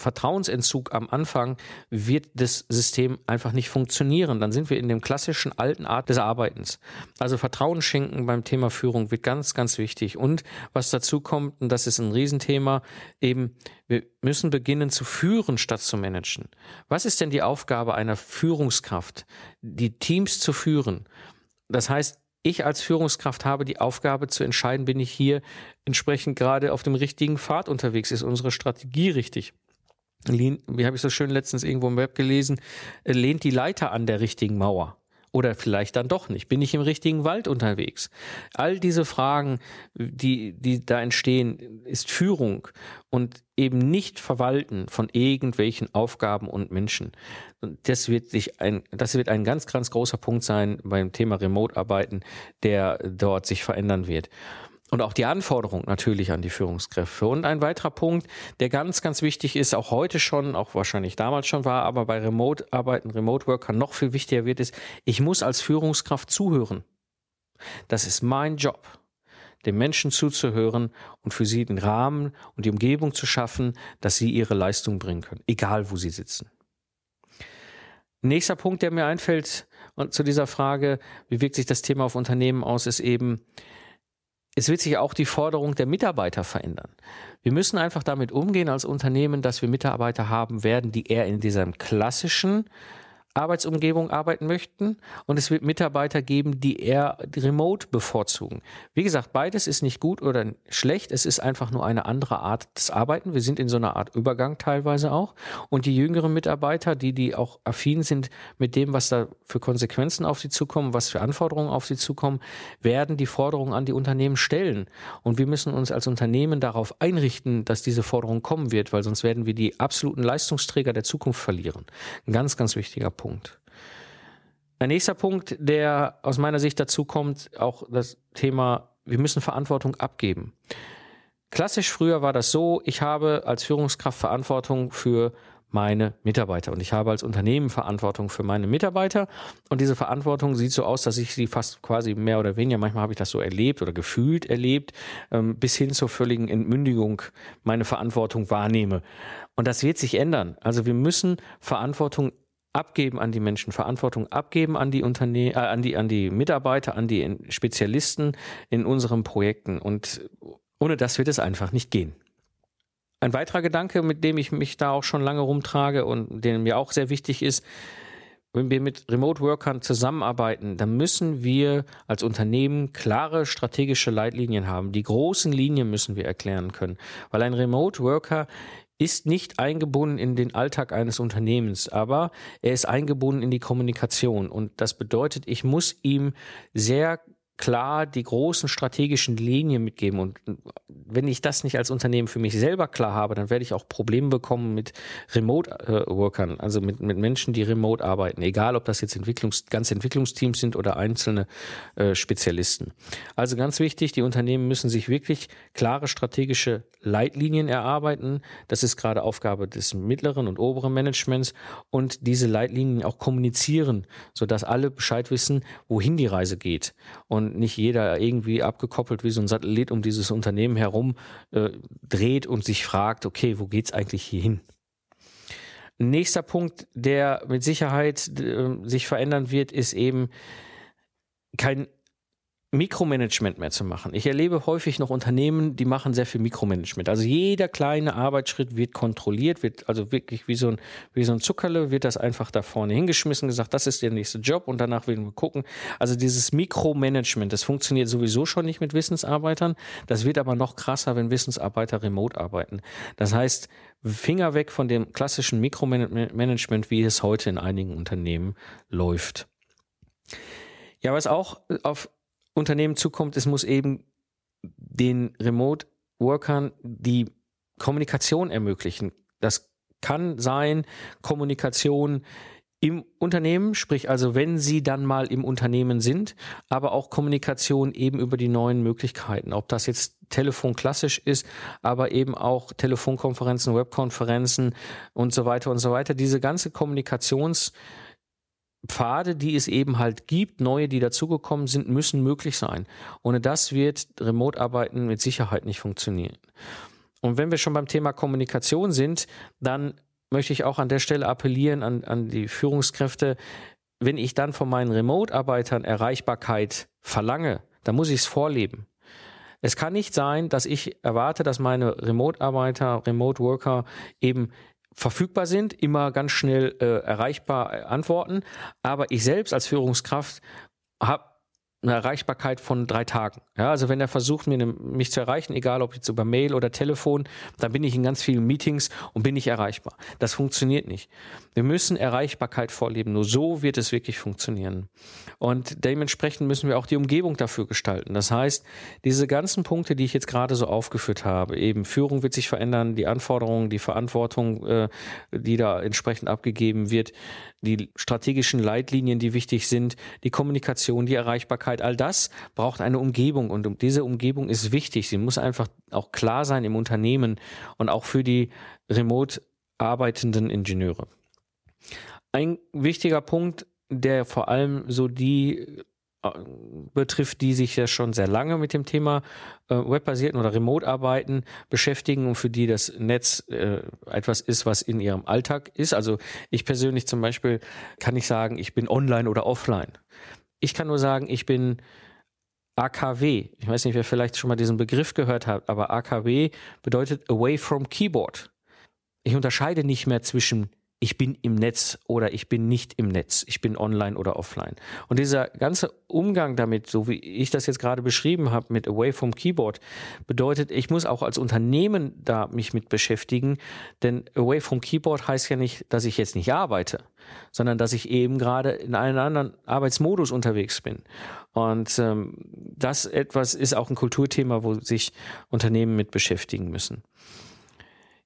Vertrauensentzug am Anfang wird das System einfach nicht funktionieren. Dann sind wir in dem klassischen alten Art des Arbeitens. Also Vertrauen schenken beim Thema Führung wird ganz, ganz wichtig. Und was dazu kommt, und das ist ein Riesenthema, eben, wir müssen beginnen zu führen statt zu managen. Was ist denn die Aufgabe einer Führungskraft? Die Teams zu führen. Das heißt, ich als Führungskraft habe die Aufgabe zu entscheiden, bin ich hier entsprechend gerade auf dem richtigen Pfad unterwegs, ist unsere Strategie richtig? Wie habe ich so schön letztens irgendwo im Web gelesen, äh, lehnt die Leiter an der richtigen Mauer. Oder vielleicht dann doch nicht. Bin ich im richtigen Wald unterwegs? All diese Fragen, die, die da entstehen, ist Führung und eben nicht Verwalten von irgendwelchen Aufgaben und Menschen. Und das wird sich ein, das wird ein ganz, ganz großer Punkt sein beim Thema Remote-Arbeiten, der dort sich verändern wird und auch die Anforderung natürlich an die Führungskräfte. Und ein weiterer Punkt, der ganz, ganz wichtig ist, auch heute schon, auch wahrscheinlich damals schon war, aber bei Remote-Arbeiten, Remote-Workern noch viel wichtiger wird, ist, ich muss als Führungskraft zuhören. Das ist mein Job, den Menschen zuzuhören und für sie den Rahmen und die Umgebung zu schaffen, dass sie ihre Leistung bringen können, egal wo sie sitzen. Nächster Punkt, der mir einfällt und zu dieser Frage, wie wirkt sich das Thema auf Unternehmen aus, ist eben, es wird sich auch die Forderung der Mitarbeiter verändern. Wir müssen einfach damit umgehen als Unternehmen, dass wir Mitarbeiter haben werden, die eher in diesem klassischen Arbeitsumgebung arbeiten möchten und es wird Mitarbeiter geben, die eher remote bevorzugen. Wie gesagt, beides ist nicht gut oder schlecht, es ist einfach nur eine andere Art des Arbeiten. Wir sind in so einer Art Übergang teilweise auch und die jüngeren Mitarbeiter, die die auch affin sind mit dem, was da für Konsequenzen auf sie zukommen, was für Anforderungen auf sie zukommen, werden die Forderungen an die Unternehmen stellen und wir müssen uns als Unternehmen darauf einrichten, dass diese Forderung kommen wird, weil sonst werden wir die absoluten Leistungsträger der Zukunft verlieren. Ein ganz, ganz wichtiger Punkt. Ein nächster Punkt, der aus meiner Sicht dazu kommt, auch das Thema, wir müssen Verantwortung abgeben. Klassisch früher war das so, ich habe als Führungskraft Verantwortung für meine Mitarbeiter und ich habe als Unternehmen Verantwortung für meine Mitarbeiter und diese Verantwortung sieht so aus, dass ich sie fast quasi mehr oder weniger, manchmal habe ich das so erlebt oder gefühlt erlebt, ähm, bis hin zur völligen Entmündigung meine Verantwortung wahrnehme. Und das wird sich ändern. Also wir müssen Verantwortung abgeben an die Menschen, Verantwortung abgeben an die Unternehmen, äh, an die an die Mitarbeiter, an die Spezialisten in unseren Projekten und ohne das wird es einfach nicht gehen. Ein weiterer Gedanke, mit dem ich mich da auch schon lange rumtrage und der mir auch sehr wichtig ist, wenn wir mit Remote Workern zusammenarbeiten, dann müssen wir als Unternehmen klare strategische Leitlinien haben. Die großen Linien müssen wir erklären können, weil ein Remote Worker ist nicht eingebunden in den Alltag eines Unternehmens, aber er ist eingebunden in die Kommunikation. Und das bedeutet, ich muss ihm sehr klar die großen strategischen Linien mitgeben. Und wenn ich das nicht als Unternehmen für mich selber klar habe, dann werde ich auch Probleme bekommen mit Remote-Workern, also mit, mit Menschen, die remote arbeiten. Egal, ob das jetzt Entwicklungs-, ganze Entwicklungsteams sind oder einzelne äh, Spezialisten. Also ganz wichtig, die Unternehmen müssen sich wirklich klare strategische Leitlinien erarbeiten. Das ist gerade Aufgabe des mittleren und oberen Managements und diese Leitlinien auch kommunizieren, sodass alle Bescheid wissen, wohin die Reise geht. Und nicht jeder irgendwie abgekoppelt wie so ein Satellit um dieses Unternehmen herum äh, dreht und sich fragt, okay, wo geht's eigentlich hier hin? Nächster Punkt, der mit Sicherheit äh, sich verändern wird, ist eben kein Mikromanagement mehr zu machen. Ich erlebe häufig noch Unternehmen, die machen sehr viel Mikromanagement. Also jeder kleine Arbeitsschritt wird kontrolliert, wird also wirklich wie so ein, wie so ein Zuckerle, wird das einfach da vorne hingeschmissen, gesagt, das ist der nächste Job und danach werden wir gucken. Also dieses Mikromanagement, das funktioniert sowieso schon nicht mit Wissensarbeitern. Das wird aber noch krasser, wenn Wissensarbeiter remote arbeiten. Das heißt, Finger weg von dem klassischen Mikromanagement, wie es heute in einigen Unternehmen läuft. Ja, was auch auf Unternehmen zukommt, es muss eben den Remote-Workern die Kommunikation ermöglichen. Das kann sein Kommunikation im Unternehmen, sprich also wenn sie dann mal im Unternehmen sind, aber auch Kommunikation eben über die neuen Möglichkeiten, ob das jetzt Telefon klassisch ist, aber eben auch Telefonkonferenzen, Webkonferenzen und so weiter und so weiter. Diese ganze Kommunikations- Pfade, die es eben halt gibt, neue, die dazugekommen sind, müssen möglich sein. Ohne das wird Remote-Arbeiten mit Sicherheit nicht funktionieren. Und wenn wir schon beim Thema Kommunikation sind, dann möchte ich auch an der Stelle appellieren an, an die Führungskräfte, wenn ich dann von meinen Remote-Arbeitern Erreichbarkeit verlange, dann muss ich es vorleben. Es kann nicht sein, dass ich erwarte, dass meine Remote-Arbeiter, Remote-Worker eben verfügbar sind, immer ganz schnell äh, erreichbar äh, antworten. Aber ich selbst als Führungskraft habe eine Erreichbarkeit von drei Tagen. Ja, also wenn er versucht, mir mich zu erreichen, egal ob jetzt über Mail oder Telefon, dann bin ich in ganz vielen Meetings und bin nicht erreichbar. Das funktioniert nicht. Wir müssen Erreichbarkeit vorleben. Nur so wird es wirklich funktionieren. Und dementsprechend müssen wir auch die Umgebung dafür gestalten. Das heißt, diese ganzen Punkte, die ich jetzt gerade so aufgeführt habe, eben Führung wird sich verändern, die Anforderungen, die Verantwortung, äh, die da entsprechend abgegeben wird, die strategischen Leitlinien, die wichtig sind, die Kommunikation, die Erreichbarkeit, all das braucht eine Umgebung und diese Umgebung ist wichtig. Sie muss einfach auch klar sein im Unternehmen und auch für die remote arbeitenden Ingenieure. Ein wichtiger Punkt, der vor allem so die äh, betrifft, die sich ja schon sehr lange mit dem Thema äh, webbasierten oder Remote-Arbeiten beschäftigen und für die das Netz äh, etwas ist, was in ihrem Alltag ist. Also ich persönlich zum Beispiel kann ich sagen, ich bin online oder offline. Ich kann nur sagen, ich bin AKW. Ich weiß nicht, wer vielleicht schon mal diesen Begriff gehört hat, aber AKW bedeutet Away from Keyboard. Ich unterscheide nicht mehr zwischen ich bin im Netz oder ich bin nicht im Netz, ich bin online oder offline. Und dieser ganze Umgang damit, so wie ich das jetzt gerade beschrieben habe mit Away from Keyboard, bedeutet, ich muss auch als Unternehmen da mich mit beschäftigen, denn Away from Keyboard heißt ja nicht, dass ich jetzt nicht arbeite, sondern dass ich eben gerade in einem anderen Arbeitsmodus unterwegs bin. Und ähm, das etwas ist auch ein Kulturthema, wo sich Unternehmen mit beschäftigen müssen.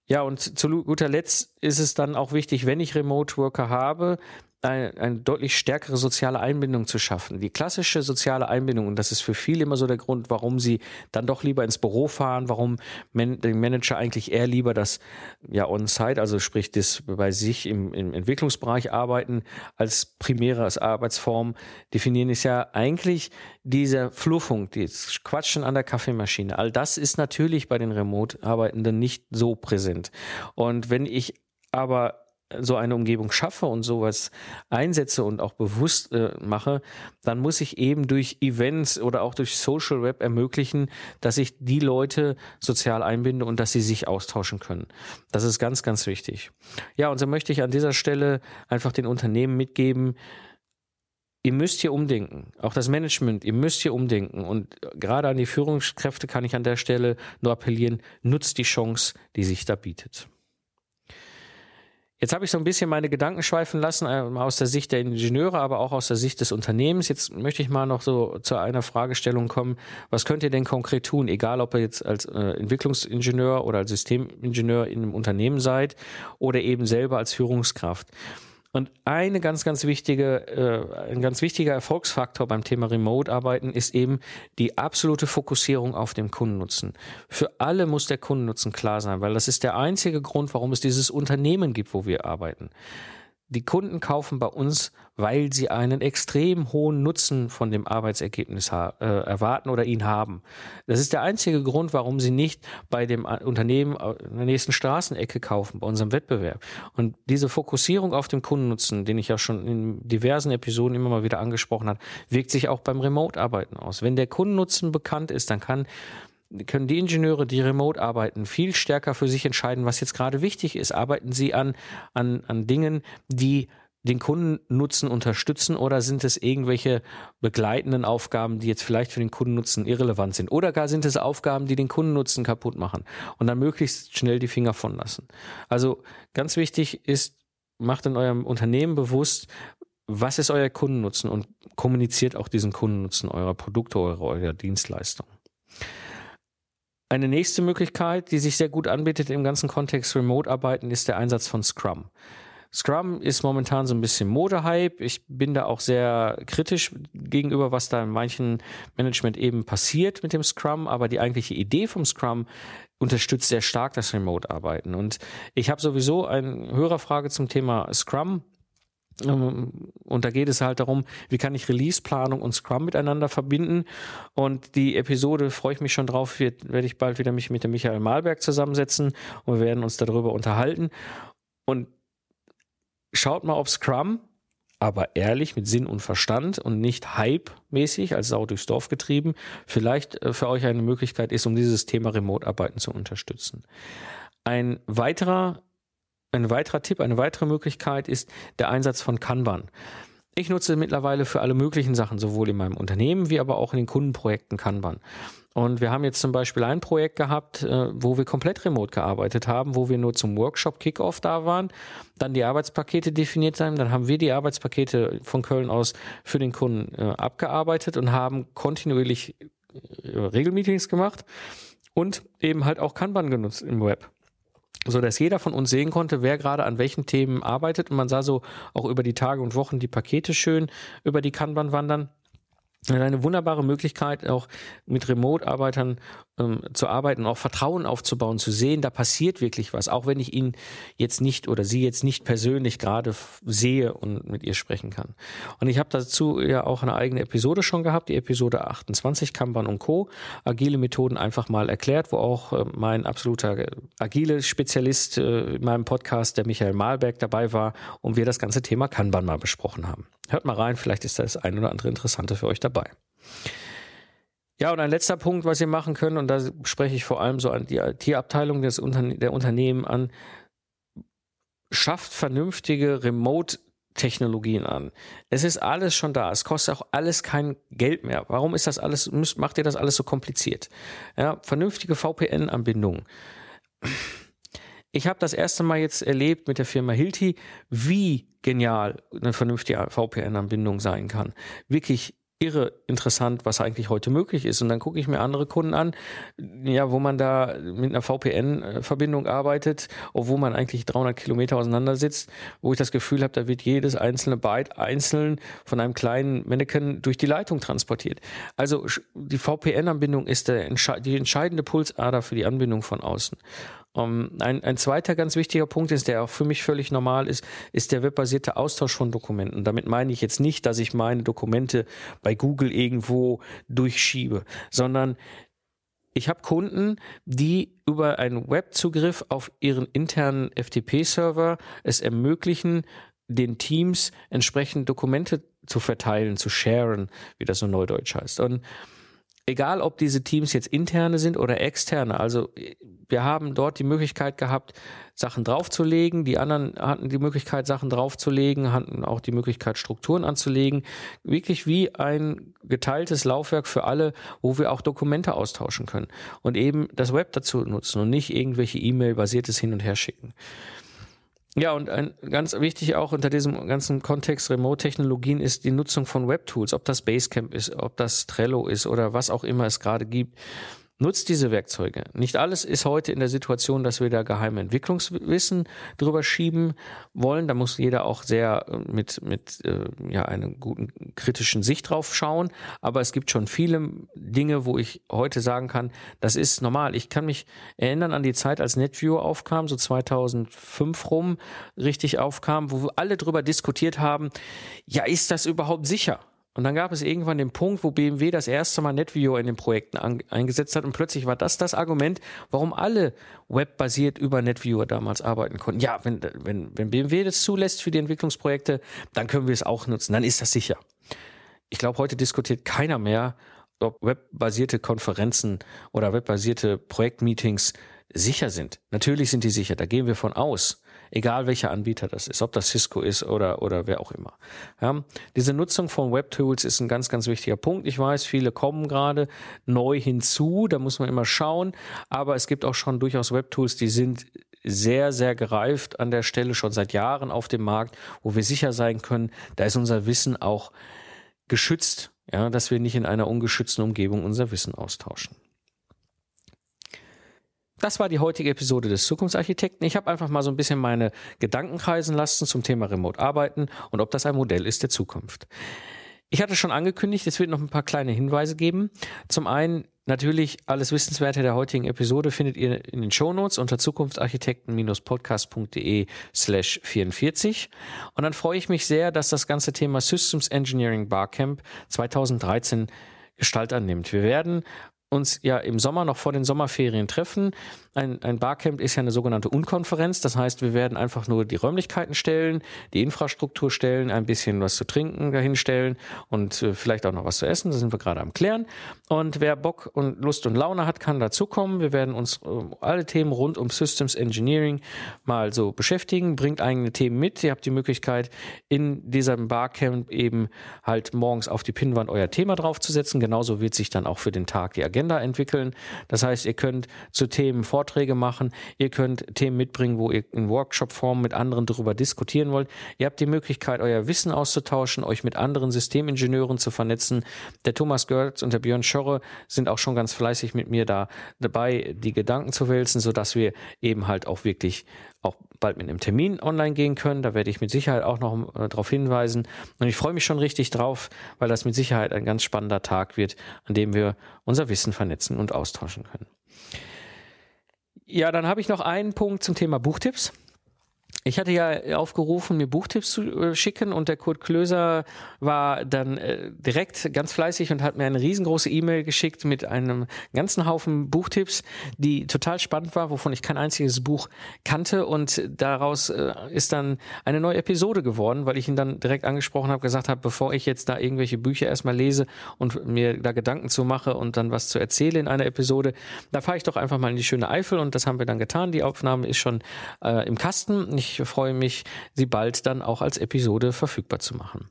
Ja, und zu guter Letzt ist es dann auch wichtig, wenn ich Remote Worker habe, eine, eine deutlich stärkere soziale Einbindung zu schaffen. Die klassische soziale Einbindung, und das ist für viele immer so der Grund, warum sie dann doch lieber ins Büro fahren, warum man, der Manager eigentlich eher lieber das ja on-site, also sprich das bei sich im, im Entwicklungsbereich arbeiten, als primäre als Arbeitsform definieren, ist ja eigentlich dieser Fluffung, das Quatschen an der Kaffeemaschine. All das ist natürlich bei den Remote-Arbeitenden nicht so präsent. Und wenn ich aber so eine Umgebung schaffe und sowas einsetze und auch bewusst äh, mache, dann muss ich eben durch Events oder auch durch Social Web ermöglichen, dass ich die Leute sozial einbinde und dass sie sich austauschen können. Das ist ganz, ganz wichtig. Ja, und so möchte ich an dieser Stelle einfach den Unternehmen mitgeben, ihr müsst hier umdenken. Auch das Management, ihr müsst hier umdenken. Und gerade an die Führungskräfte kann ich an der Stelle nur appellieren, nutzt die Chance, die sich da bietet. Jetzt habe ich so ein bisschen meine Gedanken schweifen lassen, äh, aus der Sicht der Ingenieure, aber auch aus der Sicht des Unternehmens. Jetzt möchte ich mal noch so zu einer Fragestellung kommen. Was könnt ihr denn konkret tun? Egal, ob ihr jetzt als äh, Entwicklungsingenieur oder als Systemingenieur in einem Unternehmen seid oder eben selber als Führungskraft. Und eine ganz, ganz wichtige, äh, ein ganz wichtiger Erfolgsfaktor beim Thema Remote-Arbeiten ist eben die absolute Fokussierung auf den Kundennutzen. Für alle muss der Kundennutzen klar sein, weil das ist der einzige Grund, warum es dieses Unternehmen gibt, wo wir arbeiten. Die Kunden kaufen bei uns, weil sie einen extrem hohen Nutzen von dem Arbeitsergebnis äh, erwarten oder ihn haben. Das ist der einzige Grund, warum sie nicht bei dem Unternehmen in der nächsten Straßenecke kaufen, bei unserem Wettbewerb. Und diese Fokussierung auf den Kundennutzen, den ich ja schon in diversen Episoden immer mal wieder angesprochen habe, wirkt sich auch beim Remote-Arbeiten aus. Wenn der Kundennutzen bekannt ist, dann kann können die Ingenieure, die remote arbeiten, viel stärker für sich entscheiden, was jetzt gerade wichtig ist. Arbeiten sie an, an, an Dingen, die den Kundennutzen unterstützen oder sind es irgendwelche begleitenden Aufgaben, die jetzt vielleicht für den Kundennutzen irrelevant sind? Oder gar sind es Aufgaben, die den Kundennutzen kaputt machen und dann möglichst schnell die Finger von lassen? Also ganz wichtig ist, macht in eurem Unternehmen bewusst, was ist euer Kundennutzen und kommuniziert auch diesen Kundennutzen eurer Produkte, eurer, eurer Dienstleistung. Eine nächste Möglichkeit, die sich sehr gut anbietet im ganzen Kontext Remote-Arbeiten, ist der Einsatz von Scrum. Scrum ist momentan so ein bisschen Modehype. Ich bin da auch sehr kritisch gegenüber, was da in manchen Management eben passiert mit dem Scrum. Aber die eigentliche Idee vom Scrum unterstützt sehr stark das Remote-Arbeiten. Und ich habe sowieso eine Hörerfrage zum Thema Scrum und da geht es halt darum, wie kann ich Release-Planung und Scrum miteinander verbinden. Und die Episode freue ich mich schon drauf, wird, werde ich bald wieder mich mit dem Michael Malberg zusammensetzen und wir werden uns darüber unterhalten. Und schaut mal, ob Scrum, aber ehrlich mit Sinn und Verstand und nicht Hype-mäßig als Sau durchs Dorf getrieben, vielleicht äh, für euch eine Möglichkeit ist, um dieses Thema Remote-Arbeiten zu unterstützen. Ein weiterer ein weiterer Tipp, eine weitere Möglichkeit ist der Einsatz von Kanban. Ich nutze mittlerweile für alle möglichen Sachen, sowohl in meinem Unternehmen wie aber auch in den Kundenprojekten Kanban. Und wir haben jetzt zum Beispiel ein Projekt gehabt, äh, wo wir komplett remote gearbeitet haben, wo wir nur zum Workshop Kickoff da waren, dann die Arbeitspakete definiert haben, dann haben wir die Arbeitspakete von Köln aus für den Kunden äh, abgearbeitet und haben kontinuierlich äh, Regelmeetings gemacht und eben halt auch Kanban genutzt im Web so dass jeder von uns sehen konnte, wer gerade an welchen Themen arbeitet und man sah so auch über die Tage und Wochen die Pakete schön über die Kanban wandern. Eine wunderbare Möglichkeit, auch mit Remote-Arbeitern ähm, zu arbeiten, auch Vertrauen aufzubauen, zu sehen, da passiert wirklich was, auch wenn ich ihn jetzt nicht oder sie jetzt nicht persönlich gerade sehe und mit ihr sprechen kann. Und ich habe dazu ja auch eine eigene Episode schon gehabt, die Episode 28, Kanban und Co. Agile Methoden einfach mal erklärt, wo auch äh, mein absoluter äh, agile Spezialist äh, in meinem Podcast, der Michael Malberg, dabei war und wir das ganze Thema Kanban mal besprochen haben. Hört mal rein, vielleicht ist das ein oder andere Interessante für euch dabei. Ja, und ein letzter Punkt, was ihr machen könnt, und da spreche ich vor allem so an die IT-Abteilung Unterne der Unternehmen an, schafft vernünftige Remote Technologien an. Es ist alles schon da. Es kostet auch alles kein Geld mehr. Warum ist das alles, müsst, macht ihr das alles so kompliziert? Ja, vernünftige VPN-Anbindungen. Ich habe das erste Mal jetzt erlebt mit der Firma Hilti, wie genial eine vernünftige VPN-Anbindung sein kann. Wirklich irre interessant, was eigentlich heute möglich ist. Und dann gucke ich mir andere Kunden an, ja, wo man da mit einer VPN-Verbindung arbeitet, obwohl man eigentlich 300 Kilometer auseinander sitzt, wo ich das Gefühl habe, da wird jedes einzelne Byte einzeln von einem kleinen Mannequin durch die Leitung transportiert. Also die VPN-Anbindung ist der, die entscheidende Pulsader für die Anbindung von außen. Um, ähm, ein, ein zweiter ganz wichtiger Punkt ist, der auch für mich völlig normal ist, ist der webbasierte Austausch von Dokumenten. Damit meine ich jetzt nicht, dass ich meine Dokumente bei Google irgendwo durchschiebe, sondern ich habe Kunden, die über einen Webzugriff auf ihren internen FTP-Server es ermöglichen, den Teams entsprechend Dokumente zu verteilen, zu sharen, wie das so neudeutsch heißt. Und egal ob diese Teams jetzt interne sind oder externe, also wir haben dort die Möglichkeit gehabt, Sachen draufzulegen. Die anderen hatten die Möglichkeit, Sachen draufzulegen, hatten auch die Möglichkeit, Strukturen anzulegen. Wirklich wie ein geteiltes Laufwerk für alle, wo wir auch Dokumente austauschen können und eben das Web dazu nutzen und nicht irgendwelche E-Mail-basiertes Hin- und Herschicken. Ja, und ein, ganz wichtig auch unter diesem ganzen Kontext Remote-Technologien ist die Nutzung von Web-Tools, ob das Basecamp ist, ob das Trello ist oder was auch immer es gerade gibt. Nutzt diese Werkzeuge. Nicht alles ist heute in der Situation, dass wir da geheime Entwicklungswissen drüber schieben wollen. Da muss jeder auch sehr äh, mit, mit äh, ja, einer guten kritischen Sicht drauf schauen. Aber es gibt schon viele Dinge, wo ich heute sagen kann, das ist normal. Ich kann mich erinnern an die Zeit, als NetViewer aufkam, so 2005 rum richtig aufkam, wo alle drüber diskutiert haben, ja, ist das überhaupt sicher? Und dann gab es irgendwann den Punkt, wo BMW das erste Mal NetViewer in den Projekten an, eingesetzt hat und plötzlich war das das Argument, warum alle webbasiert über NetViewer damals arbeiten konnten. Ja, wenn, wenn, wenn BMW das zulässt für die Entwicklungsprojekte, dann können wir es auch nutzen, dann ist das sicher. Ich glaube, heute diskutiert keiner mehr, ob webbasierte Konferenzen oder webbasierte Projektmeetings sicher sind. Natürlich sind die sicher, da gehen wir von aus egal welcher Anbieter das ist, ob das Cisco ist oder, oder wer auch immer. Ja, diese Nutzung von Web-Tools ist ein ganz, ganz wichtiger Punkt. Ich weiß, viele kommen gerade neu hinzu, da muss man immer schauen, aber es gibt auch schon durchaus Web-Tools, die sind sehr, sehr gereift an der Stelle schon seit Jahren auf dem Markt, wo wir sicher sein können, da ist unser Wissen auch geschützt, ja, dass wir nicht in einer ungeschützten Umgebung unser Wissen austauschen. Das war die heutige Episode des Zukunftsarchitekten. Ich habe einfach mal so ein bisschen meine Gedanken kreisen lassen zum Thema Remote Arbeiten und ob das ein Modell ist der Zukunft. Ich hatte schon angekündigt, es wird noch ein paar kleine Hinweise geben. Zum einen natürlich alles Wissenswerte der heutigen Episode findet ihr in den Shownotes unter zukunftsarchitekten-podcast.de slash 44. Und dann freue ich mich sehr, dass das ganze Thema Systems Engineering Barcamp 2013 Gestalt annimmt. Wir werden uns ja im Sommer noch vor den Sommerferien treffen. Ein, ein Barcamp ist ja eine sogenannte Unkonferenz. Das heißt, wir werden einfach nur die Räumlichkeiten stellen, die Infrastruktur stellen, ein bisschen was zu trinken dahinstellen und äh, vielleicht auch noch was zu essen. Da sind wir gerade am Klären. Und wer Bock und Lust und Laune hat, kann dazukommen. Wir werden uns äh, alle Themen rund um Systems Engineering mal so beschäftigen. Bringt eigene Themen mit. Ihr habt die Möglichkeit, in diesem Barcamp eben halt morgens auf die Pinnwand euer Thema draufzusetzen. Genauso wird sich dann auch für den Tag die Agenda entwickeln. Das heißt, ihr könnt zu Themen Vorträge machen, ihr könnt Themen mitbringen, wo ihr in Workshop-Form mit anderen darüber diskutieren wollt. Ihr habt die Möglichkeit, euer Wissen auszutauschen, euch mit anderen Systemingenieuren zu vernetzen. Der Thomas Görz und der Björn Schorre sind auch schon ganz fleißig mit mir da dabei, die Gedanken zu wälzen, sodass wir eben halt auch wirklich bald mit einem Termin online gehen können. Da werde ich mit Sicherheit auch noch äh, darauf hinweisen. Und ich freue mich schon richtig drauf, weil das mit Sicherheit ein ganz spannender Tag wird, an dem wir unser Wissen vernetzen und austauschen können. Ja, dann habe ich noch einen Punkt zum Thema Buchtipps. Ich hatte ja aufgerufen, mir Buchtipps zu äh, schicken und der Kurt Klöser war dann äh, direkt ganz fleißig und hat mir eine riesengroße E-Mail geschickt mit einem ganzen Haufen Buchtipps, die total spannend war, wovon ich kein einziges Buch kannte und daraus äh, ist dann eine neue Episode geworden, weil ich ihn dann direkt angesprochen habe, gesagt habe, bevor ich jetzt da irgendwelche Bücher erstmal lese und mir da Gedanken zu mache und dann was zu erzähle in einer Episode, da fahre ich doch einfach mal in die schöne Eifel und das haben wir dann getan. Die Aufnahme ist schon äh, im Kasten. Ich ich freue mich, sie bald dann auch als Episode verfügbar zu machen.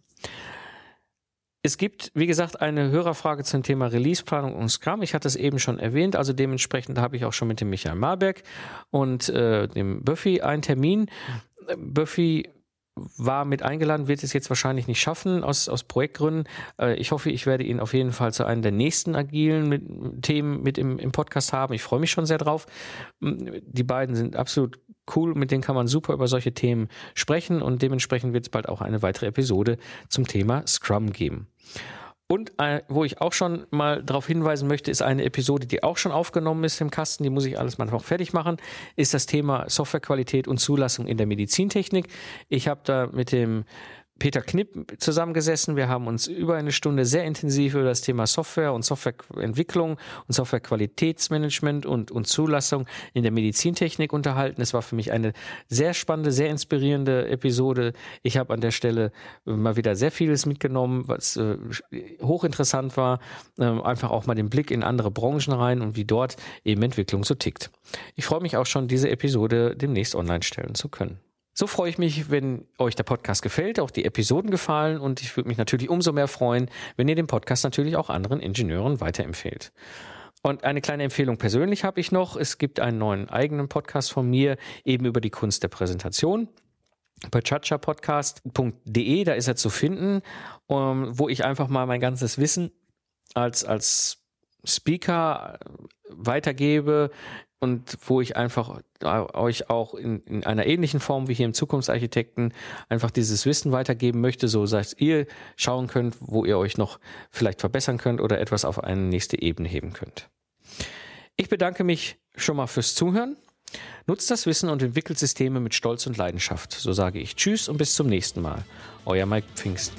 Es gibt, wie gesagt, eine Hörerfrage zum Thema Releaseplanung und Scrum. Ich hatte es eben schon erwähnt, also dementsprechend habe ich auch schon mit dem Michael Marberg und äh, dem Buffy einen Termin. Buffy war mit eingeladen, wird es jetzt wahrscheinlich nicht schaffen aus, aus Projektgründen. Äh, ich hoffe, ich werde ihn auf jeden Fall zu einem der nächsten agilen mit, Themen mit im, im Podcast haben. Ich freue mich schon sehr drauf. Die beiden sind absolut cool, mit denen kann man super über solche Themen sprechen und dementsprechend wird es bald auch eine weitere Episode zum Thema Scrum geben. Und äh, wo ich auch schon mal darauf hinweisen möchte, ist eine Episode, die auch schon aufgenommen ist im Kasten, die muss ich alles mal noch fertig machen, ist das Thema Softwarequalität und Zulassung in der Medizintechnik. Ich habe da mit dem Peter Knipp zusammengesessen. Wir haben uns über eine Stunde sehr intensiv über das Thema Software und Softwareentwicklung und Softwarequalitätsmanagement und, und Zulassung in der Medizintechnik unterhalten. Es war für mich eine sehr spannende, sehr inspirierende Episode. Ich habe an der Stelle mal wieder sehr vieles mitgenommen, was äh, hochinteressant war. Äh, einfach auch mal den Blick in andere Branchen rein und wie dort eben Entwicklung so tickt. Ich freue mich auch schon, diese Episode demnächst online stellen zu können. So freue ich mich, wenn euch der Podcast gefällt, auch die Episoden gefallen und ich würde mich natürlich umso mehr freuen, wenn ihr den Podcast natürlich auch anderen Ingenieuren weiterempfehlt. Und eine kleine Empfehlung persönlich habe ich noch. Es gibt einen neuen eigenen Podcast von mir, eben über die Kunst der Präsentation bei chachapodcast.de, da ist er zu finden, um, wo ich einfach mal mein ganzes Wissen als, als Speaker weitergebe, und wo ich einfach euch auch in, in einer ähnlichen Form wie hier im Zukunftsarchitekten einfach dieses Wissen weitergeben möchte, so dass ihr schauen könnt, wo ihr euch noch vielleicht verbessern könnt oder etwas auf eine nächste Ebene heben könnt. Ich bedanke mich schon mal fürs Zuhören. Nutzt das Wissen und entwickelt Systeme mit Stolz und Leidenschaft. So sage ich Tschüss und bis zum nächsten Mal. Euer Mike Pfingst.